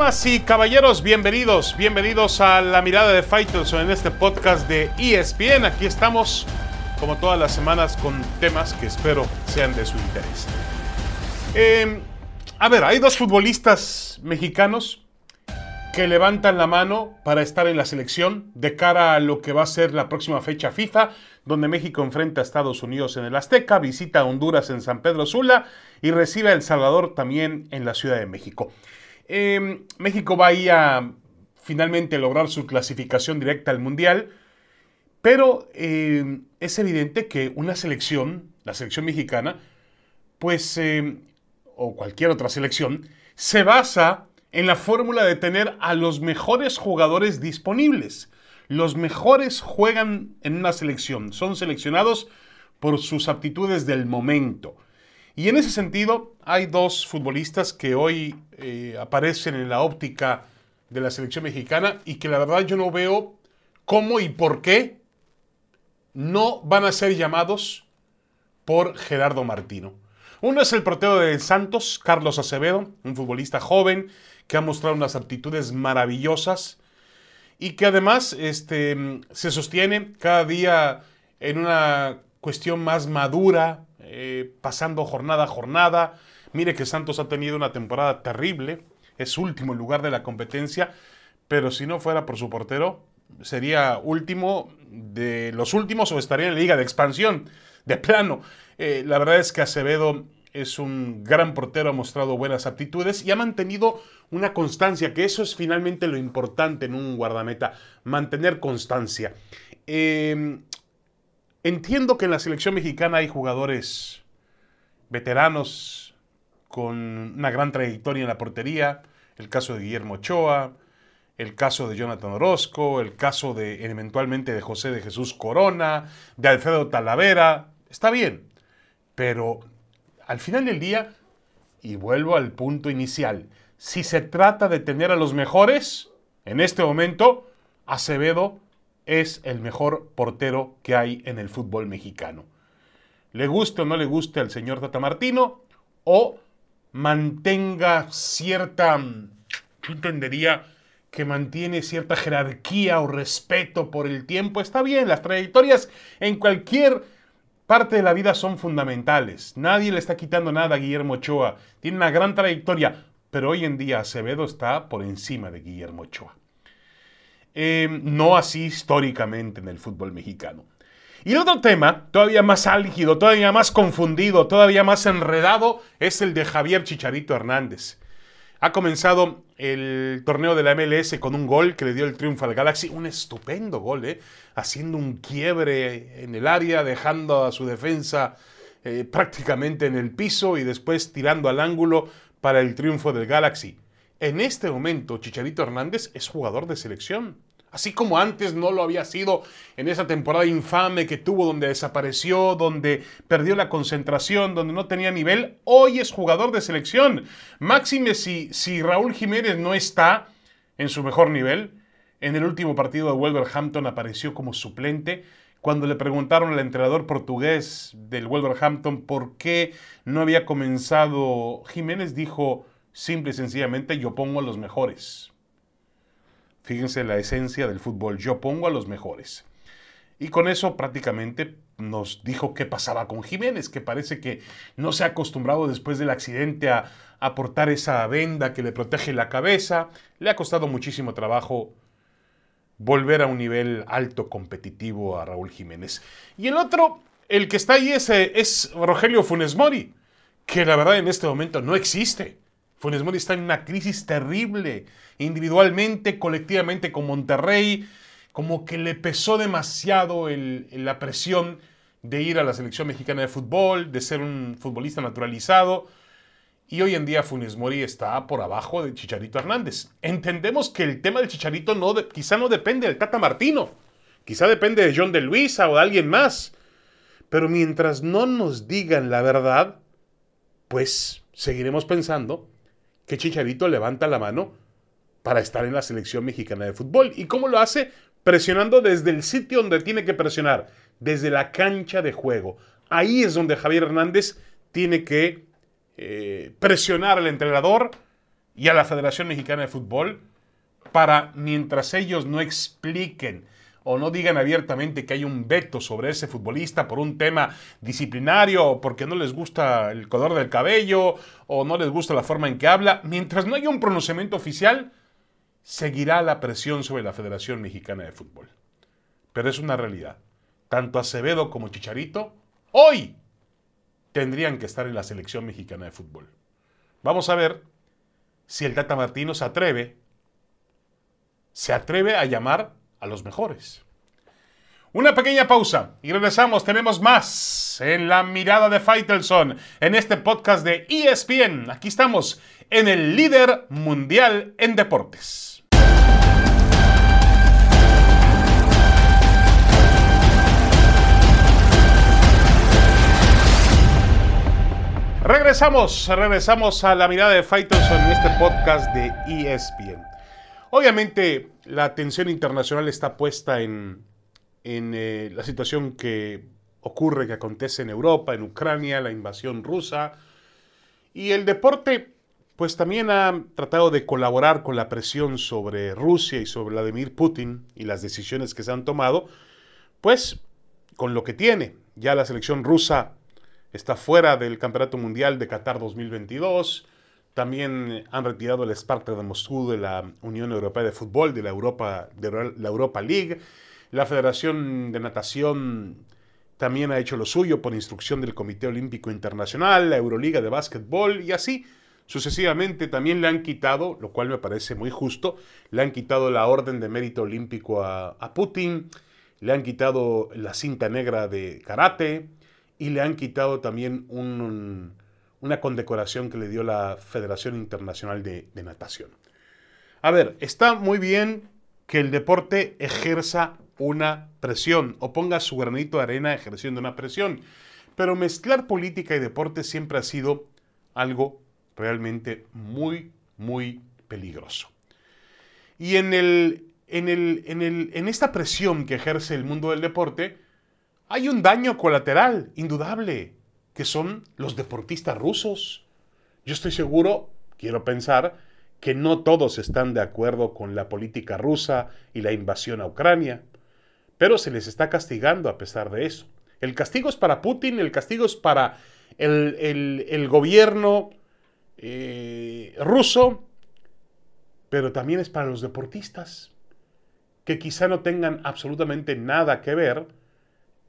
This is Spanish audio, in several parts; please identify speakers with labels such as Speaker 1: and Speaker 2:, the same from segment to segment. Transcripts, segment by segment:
Speaker 1: Damas y caballeros, bienvenidos, bienvenidos a la mirada de Fighters en este podcast de ESPN. Aquí estamos, como todas las semanas, con temas que espero sean de su interés. Eh, a ver, hay dos futbolistas mexicanos que levantan la mano para estar en la selección de cara a lo que va a ser la próxima fecha FIFA, donde México enfrenta a Estados Unidos en el Azteca, visita a Honduras en San Pedro Sula y recibe a El Salvador también en la Ciudad de México. Em, México va a finalmente lograr su clasificación directa al Mundial, pero em, es evidente que una selección, la selección mexicana, pues, em, o cualquier otra selección, se basa en la fórmula de tener a los mejores jugadores disponibles. Los mejores juegan en una selección, son seleccionados por sus aptitudes del momento. Y en ese sentido, hay dos futbolistas que hoy eh, aparecen en la óptica de la selección mexicana y que la verdad yo no veo cómo y por qué no van a ser llamados por Gerardo Martino. Uno es el portero de Santos, Carlos Acevedo, un futbolista joven que ha mostrado unas aptitudes maravillosas y que además este, se sostiene cada día en una cuestión más madura, eh, pasando jornada a jornada. Mire que Santos ha tenido una temporada terrible, es último en lugar de la competencia, pero si no fuera por su portero, sería último de los últimos o estaría en la liga de expansión, de plano. Eh, la verdad es que Acevedo es un gran portero, ha mostrado buenas aptitudes y ha mantenido una constancia, que eso es finalmente lo importante en un guardameta, mantener constancia. Eh, Entiendo que en la selección mexicana hay jugadores veteranos con una gran trayectoria en la portería, el caso de Guillermo Ochoa, el caso de Jonathan Orozco, el caso de eventualmente de José de Jesús Corona, de Alfredo Talavera, está bien, pero al final del día, y vuelvo al punto inicial, si se trata de tener a los mejores, en este momento, Acevedo es el mejor portero que hay en el fútbol mexicano. Le guste o no le guste al señor Tata Martino, o mantenga cierta, yo entendería que mantiene cierta jerarquía o respeto por el tiempo, está bien, las trayectorias en cualquier parte de la vida son fundamentales. Nadie le está quitando nada a Guillermo Ochoa, tiene una gran trayectoria, pero hoy en día Acevedo está por encima de Guillermo Ochoa. Em, no así históricamente en el fútbol mexicano. Y otro tema, todavía más álgido, todavía más confundido, todavía más enredado, es el de Javier Chicharito Hernández. Ha comenzado el torneo de la MLS con un gol que le dio el triunfo al Galaxy, un estupendo gol, ¿eh? haciendo un quiebre en el área, dejando a su defensa eh, prácticamente en el piso y después tirando al ángulo para el triunfo del Galaxy. En este momento, Chicharito Hernández es jugador de selección. Así como antes no lo había sido en esa temporada infame que tuvo donde desapareció, donde perdió la concentración, donde no tenía nivel, hoy es jugador de selección. Máxime si, si Raúl Jiménez no está en su mejor nivel, en el último partido de Wolverhampton apareció como suplente. Cuando le preguntaron al entrenador portugués del Wolverhampton por qué no había comenzado, Jiménez dijo, Simple y sencillamente yo pongo a los mejores. Fíjense la esencia del fútbol, yo pongo a los mejores. Y con eso prácticamente nos dijo qué pasaba con Jiménez, que parece que no se ha acostumbrado después del accidente a aportar esa venda que le protege la cabeza. Le ha costado muchísimo trabajo volver a un nivel alto competitivo a Raúl Jiménez. Y el otro, el que está ahí es, eh, es Rogelio Funes Mori, que la verdad en este momento no existe. Funes Mori está en una crisis terrible, individualmente, colectivamente con Monterrey, como que le pesó demasiado la presión de ir a la selección mexicana de fútbol, de ser un futbolista naturalizado. Y hoy en día Funes Mori está por abajo de Chicharito Hernández. Entendemos que el tema del Chicharito no quizá no depende del Tata Martino, quizá depende de John de Luisa o de alguien más. Pero mientras no nos digan la verdad, pues seguiremos pensando que Chicharito levanta la mano para estar en la selección mexicana de fútbol. ¿Y cómo lo hace? Presionando desde el sitio donde tiene que presionar, desde la cancha de juego. Ahí es donde Javier Hernández tiene que eh, presionar al entrenador y a la Federación Mexicana de Fútbol para, mientras ellos no expliquen o no digan abiertamente que hay un veto sobre ese futbolista por un tema disciplinario o porque no les gusta el color del cabello o no les gusta la forma en que habla, mientras no haya un pronunciamiento oficial, seguirá la presión sobre la Federación Mexicana de Fútbol. Pero es una realidad. Tanto Acevedo como Chicharito hoy tendrían que estar en la selección mexicana de fútbol. Vamos a ver si el Tata Martino se atreve, se atreve a llamar a los mejores. Una pequeña pausa y regresamos. Tenemos más en la mirada de Faitelson en este podcast de ESPN. Aquí estamos en el líder mundial en deportes. Regresamos, regresamos a la mirada de Faitelson en este podcast de ESPN. Obviamente la atención internacional está puesta en, eh, la situación que ocurre, que acontece en Europa, en Ucrania, la invasión rusa. Y el deporte, pues también ha tratado de colaborar con la presión sobre Rusia y sobre Vladimir Putin y las decisiones que se han tomado, pues con lo que tiene. Ya la selección rusa está fuera del Campeonato Mundial de Qatar 2022. También han retirado el Sparta de Moscú de la Unión Europea de Fútbol, de la Europa, de la Europa League. La Federación de Natación también ha hecho lo suyo por instrucción del Comité Olímpico Internacional, la Euroliga de Básquetbol y así sucesivamente también le han quitado, lo cual me parece muy justo, le han quitado la Orden de Mérito Olímpico a, Putin, le han quitado la cinta negra de karate, y le han quitado también una condecoración que le dio la Federación Internacional de, Natación. A ver, está muy bien que el deporte ejerza una presión o ponga su granito de arena ejerciendo una presión, pero mezclar política y deporte siempre ha sido algo realmente muy, muy peligroso. Y en, el, en, el, en, el, en esta presión que ejerce el mundo del deporte, hay un daño colateral, indudable, que son los deportistas rusos. Yo estoy seguro, quiero pensar, que no todos están de acuerdo con la política rusa y la invasión a Ucrania, pero se les está castigando a pesar de eso. El castigo es para Putin, el castigo es para el, gobierno eh, ruso, pero también es para los deportistas, que quizá no tengan absolutamente nada que ver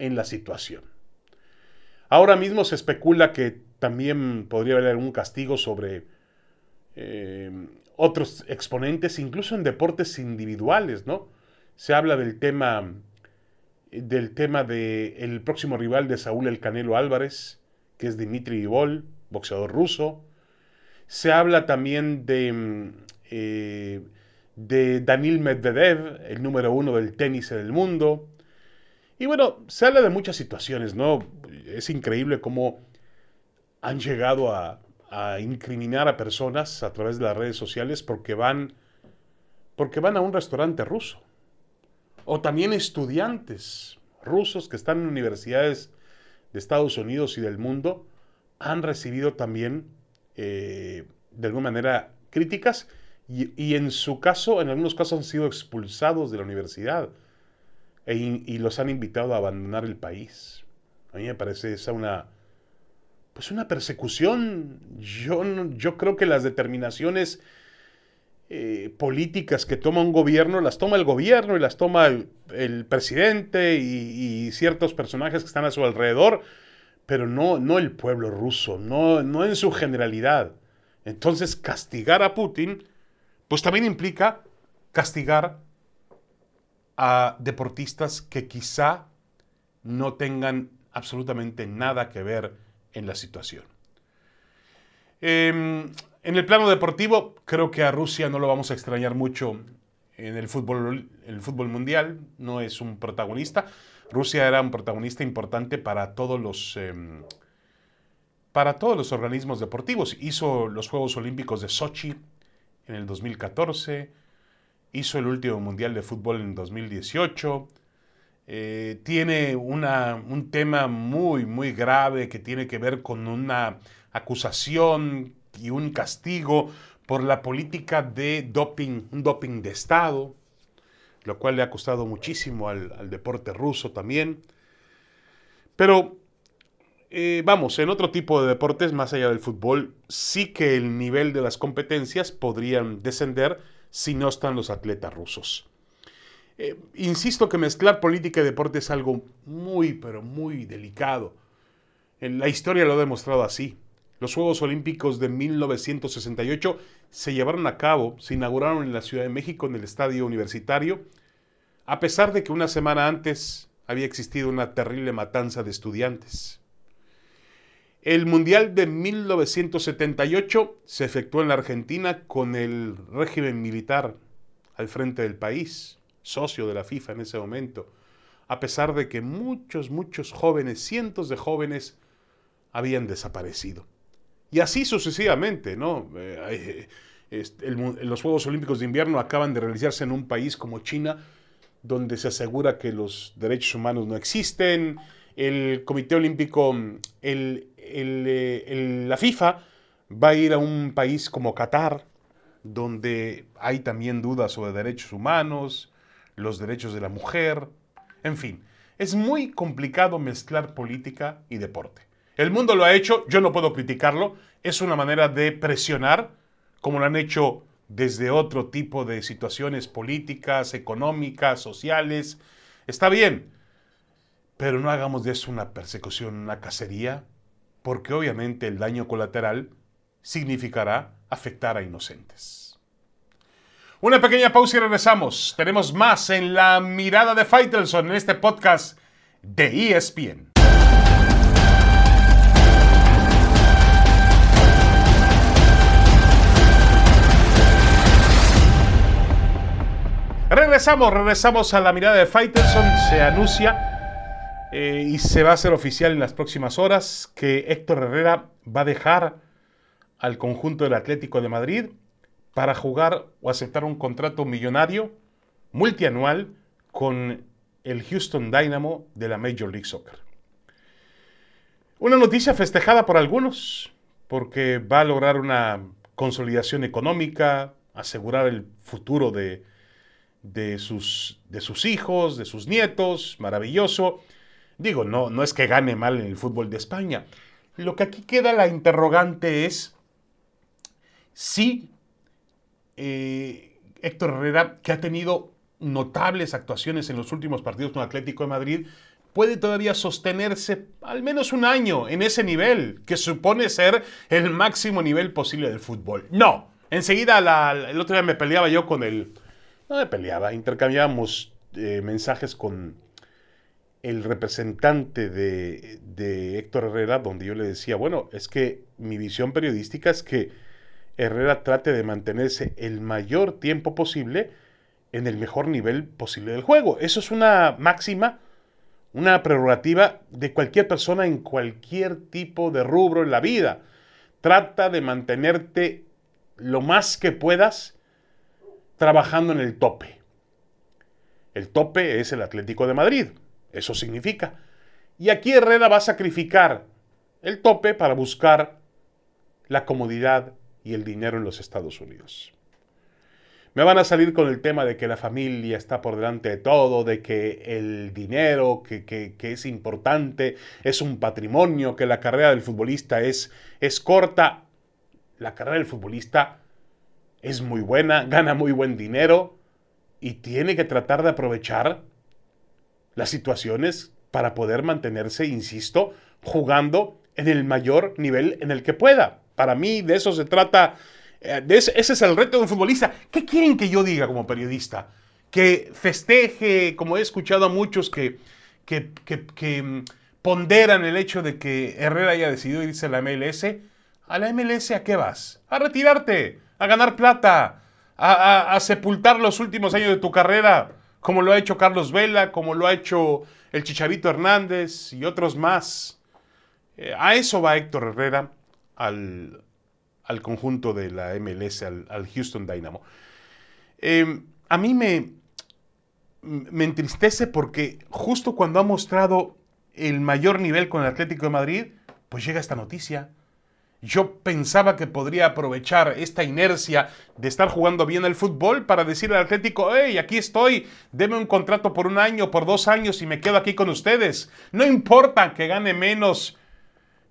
Speaker 1: en la situación. Ahora mismo se especula que también podría haber algún castigo sobre eh, otros exponentes, incluso en deportes individuales, ¿no? Se habla del tema del tema del próximo rival de Saúl El Canelo Álvarez, que es Dimitri Vivol, boxeador ruso. Se habla también de, eh, de Danil Medvedev, el número uno del tenis en el mundo. Y bueno, se habla de muchas situaciones, ¿no? Es increíble cómo han llegado a, incriminar a personas a través de las redes sociales porque van, porque van a un restaurante ruso. O también estudiantes rusos que están en universidades de Estados Unidos y del mundo han recibido también, eh, de alguna manera, críticas y, en su caso, en algunos casos han sido expulsados de la universidad e y los han invitado a abandonar el país. A mí me parece esa una, pues una persecución. Yo, yo creo que las determinaciones eh, políticas que toma un gobierno, las toma el gobierno y las toma el, presidente y, ciertos personajes que están a su alrededor, pero no, no el pueblo ruso, no, no en su generalidad. Entonces, castigar a Putin, pues también implica castigar a deportistas que quizá no tengan absolutamente nada que ver en la situación. Em, en el plano deportivo, creo que a Rusia no lo vamos a extrañar mucho en el fútbol, el fútbol mundial, no es un protagonista. Rusia era un protagonista importante para todos los, em, para todos los organismos deportivos. Hizo los Juegos Olímpicos de Sochi en el 2014, hizo el último Mundial de Fútbol en 2018. Eh, tiene un tema muy, muy grave que tiene que ver con una acusación y un castigo por la política de doping, un doping de Estado, lo cual le ha costado muchísimo al, deporte ruso también. Pero eh, vamos, en otro tipo de deportes, más allá del fútbol, sí que el nivel de las competencias podrían descender si no están los atletas rusos. Eh, insisto que mezclar política y deporte es algo muy, pero muy delicado. La historia lo ha demostrado así. Los Juegos Olímpicos de 1968 se llevaron a cabo, se inauguraron en la Ciudad de México en el Estadio Universitario, a pesar de que una semana antes había existido una terrible matanza de estudiantes. El Mundial de 1978 se efectuó en la Argentina con el régimen militar al frente del país, socio de la FIFA en ese momento, a pesar de que muchos, muchos jóvenes, cientos de jóvenes, habían desaparecido. Y así sucesivamente, ¿no? Eh, los Juegos Olímpicos de Invierno acaban de realizarse en un país como China, donde se asegura que los derechos humanos no existen. El Comité Olímpico, eh, la FIFA, va a ir a un país como Qatar, donde hay también dudas sobre derechos humanos, los derechos de la mujer, en fin. Es muy complicado mezclar política y deporte. El mundo lo ha hecho, yo no puedo criticarlo, es una manera de presionar, como lo han hecho desde otro tipo de situaciones políticas, económicas, sociales. Está bien, pero no hagamos de eso una persecución, una cacería, porque obviamente el daño colateral significará afectar a inocentes. Una pequeña pausa y regresamos. Tenemos más en la mirada de Faitelson en este podcast de ESPN. Regresamos, regresamos a la mirada de Fighterson. Se anuncia eh, y se va a hacer oficial en las próximas horas que Héctor Herrera va a dejar al conjunto del Atlético de Madrid para jugar o aceptar un contrato millonario multianual con el Houston Dynamo de la Major League Soccer. Una noticia festejada por algunos, porque va a lograr una consolidación económica, asegurar el futuro de, de sus, de sus hijos, de sus nietos, maravilloso. Digo, no, no es que gane mal en el fútbol de España. Lo que aquí queda la interrogante es si eh, Héctor Herrera, que ha tenido notables actuaciones en los últimos partidos con Atlético de Madrid, puede todavía sostenerse al menos un año en ese nivel, que supone ser el máximo nivel posible del fútbol. No, enseguida el otro día me peleaba yo con el, no me peleaba, intercambiábamos eh, mensajes con el representante de, de, Héctor Herrera, donde yo le decía, bueno, es que mi visión periodística es que Herrera trate de mantenerse el mayor tiempo posible en el mejor nivel posible del juego. Eso es una máxima, una prerrogativa de cualquier persona en cualquier tipo de rubro en la vida. Trata de mantenerte lo más que puedas trabajando en el tope. El tope es el Atlético de Madrid, eso significa. Y aquí Herrera va a sacrificar el tope para buscar la comodidad y el dinero en los Estados Unidos. Me van a salir con el tema de que la familia está por delante de todo, de que el dinero, que, que, es importante, es un patrimonio, que la carrera del futbolista es, es corta. La carrera del futbolista es muy buena, gana muy buen dinero y tiene que tratar de aprovechar las situaciones para poder mantenerse, insisto, jugando en el mayor nivel en el que pueda. Para mí de eso se trata, eh, ese, es el reto de un futbolista. ¿Qué quieren que yo diga como periodista? Que festeje, como he escuchado a muchos que, mm, ponderan el hecho de que Herrera haya decidido irse a la MLS. ¿A la MLS a qué vas? A retirarte a ganar plata, a, sepultar los últimos años de tu carrera, como lo ha hecho Carlos Vela, como lo ha hecho el Chicharito Hernández y otros más. Eh, a eso va Héctor Herrera al, conjunto de la MLS, al, Houston Dynamo. Em, a mí me, me entristece porque justo cuando ha mostrado el mayor nivel con el Atlético de Madrid, pues llega esta noticia. Yo pensaba que podría aprovechar esta inercia de estar jugando bien el fútbol para decirle al Atlético, hey, aquí estoy, deme un contrato por un año, por dos años y me quedo aquí con ustedes. No importa que gane menos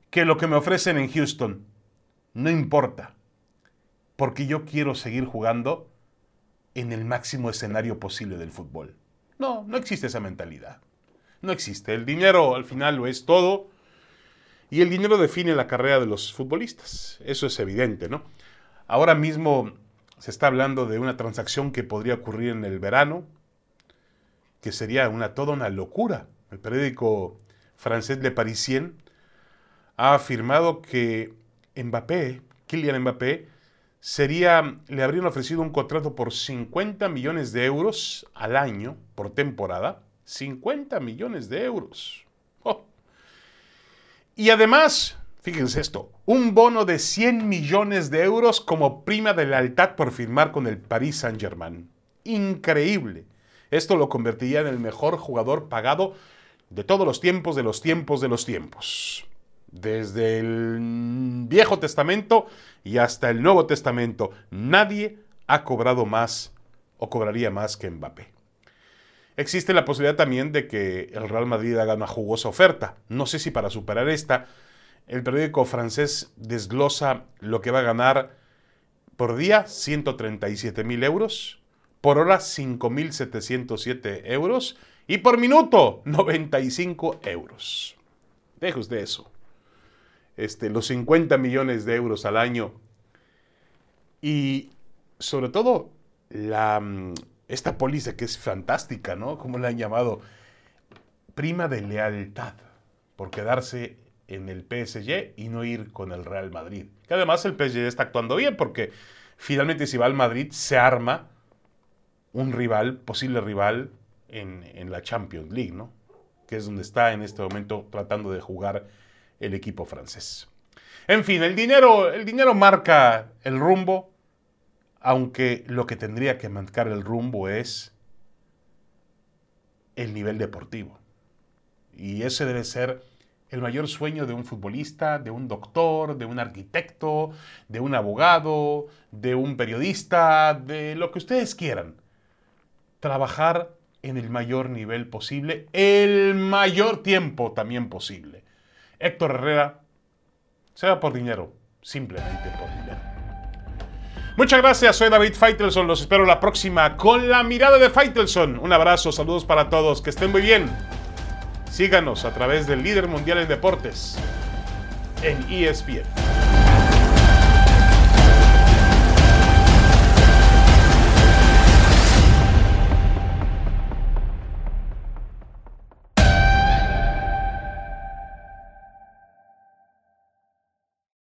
Speaker 1: que lo que me ofrecen en Houston. No importa. Porque yo quiero seguir jugando en el máximo escenario posible del fútbol. No, no existe esa mentalidad. No existe. El dinero al final lo es todo y el dinero define la carrera de los futbolistas. Eso es evidente, ¿no? Ahora mismo se está hablando de una transacción que podría ocurrir en el verano, que sería una, toda una locura. El periódico francés Le Parisien ha afirmado que Mbappé, Kylian Mbappé, sería, le habrían ofrecido un contrato por 50 millones de euros al año por temporada. 50 millones de euros. Y además, fíjense esto, un bono de 100 millones de euros como prima de lealtad por firmar con el Paris Saint-Germain. Increíble. Esto lo convertiría en el mejor jugador pagado de todos los tiempos, de los tiempos, de los tiempos. Desde el Viejo Testamento y hasta el Nuevo Testamento, nadie ha cobrado más o cobraría más que Mbappé. Existe la posibilidad también de que el Real Madrid haga una jugosa oferta. No sé si para superar esta, el periódico francés desglosa lo que va a ganar por día 137 mil euros, por hora 5.707 euros y por minuto 95 euros. Deje usted eso. Este, los 50 millones de euros al año y sobre todo mm, esta póliza que es fantástica, ¿no? Como la han llamado, prima de lealtad por quedarse en el PSG y no ir con el Real Madrid. Que además el PSG está actuando bien porque finalmente si va al Madrid se arma un rival, posible rival en, en la Champions League, ¿no? Que es donde está en este momento tratando de jugar el equipo francés. En fin, el dinero, el dinero marca el rumbo, aunque lo que tendría que marcar el rumbo es el nivel deportivo. Y ese debe ser el mayor sueño de un futbolista, de un doctor, de un arquitecto, de un abogado, de un periodista, de lo que ustedes quieran. Trabajar en el mayor nivel posible, el mayor tiempo también posible. Héctor Herrera, sea por dinero, simplemente por dinero. Muchas gracias, soy David Faitelson, los espero la próxima con la mirada de Faitelson. Un abrazo, saludos para todos, que estén muy bien. Síganos a través del líder mundial en deportes en ESPN.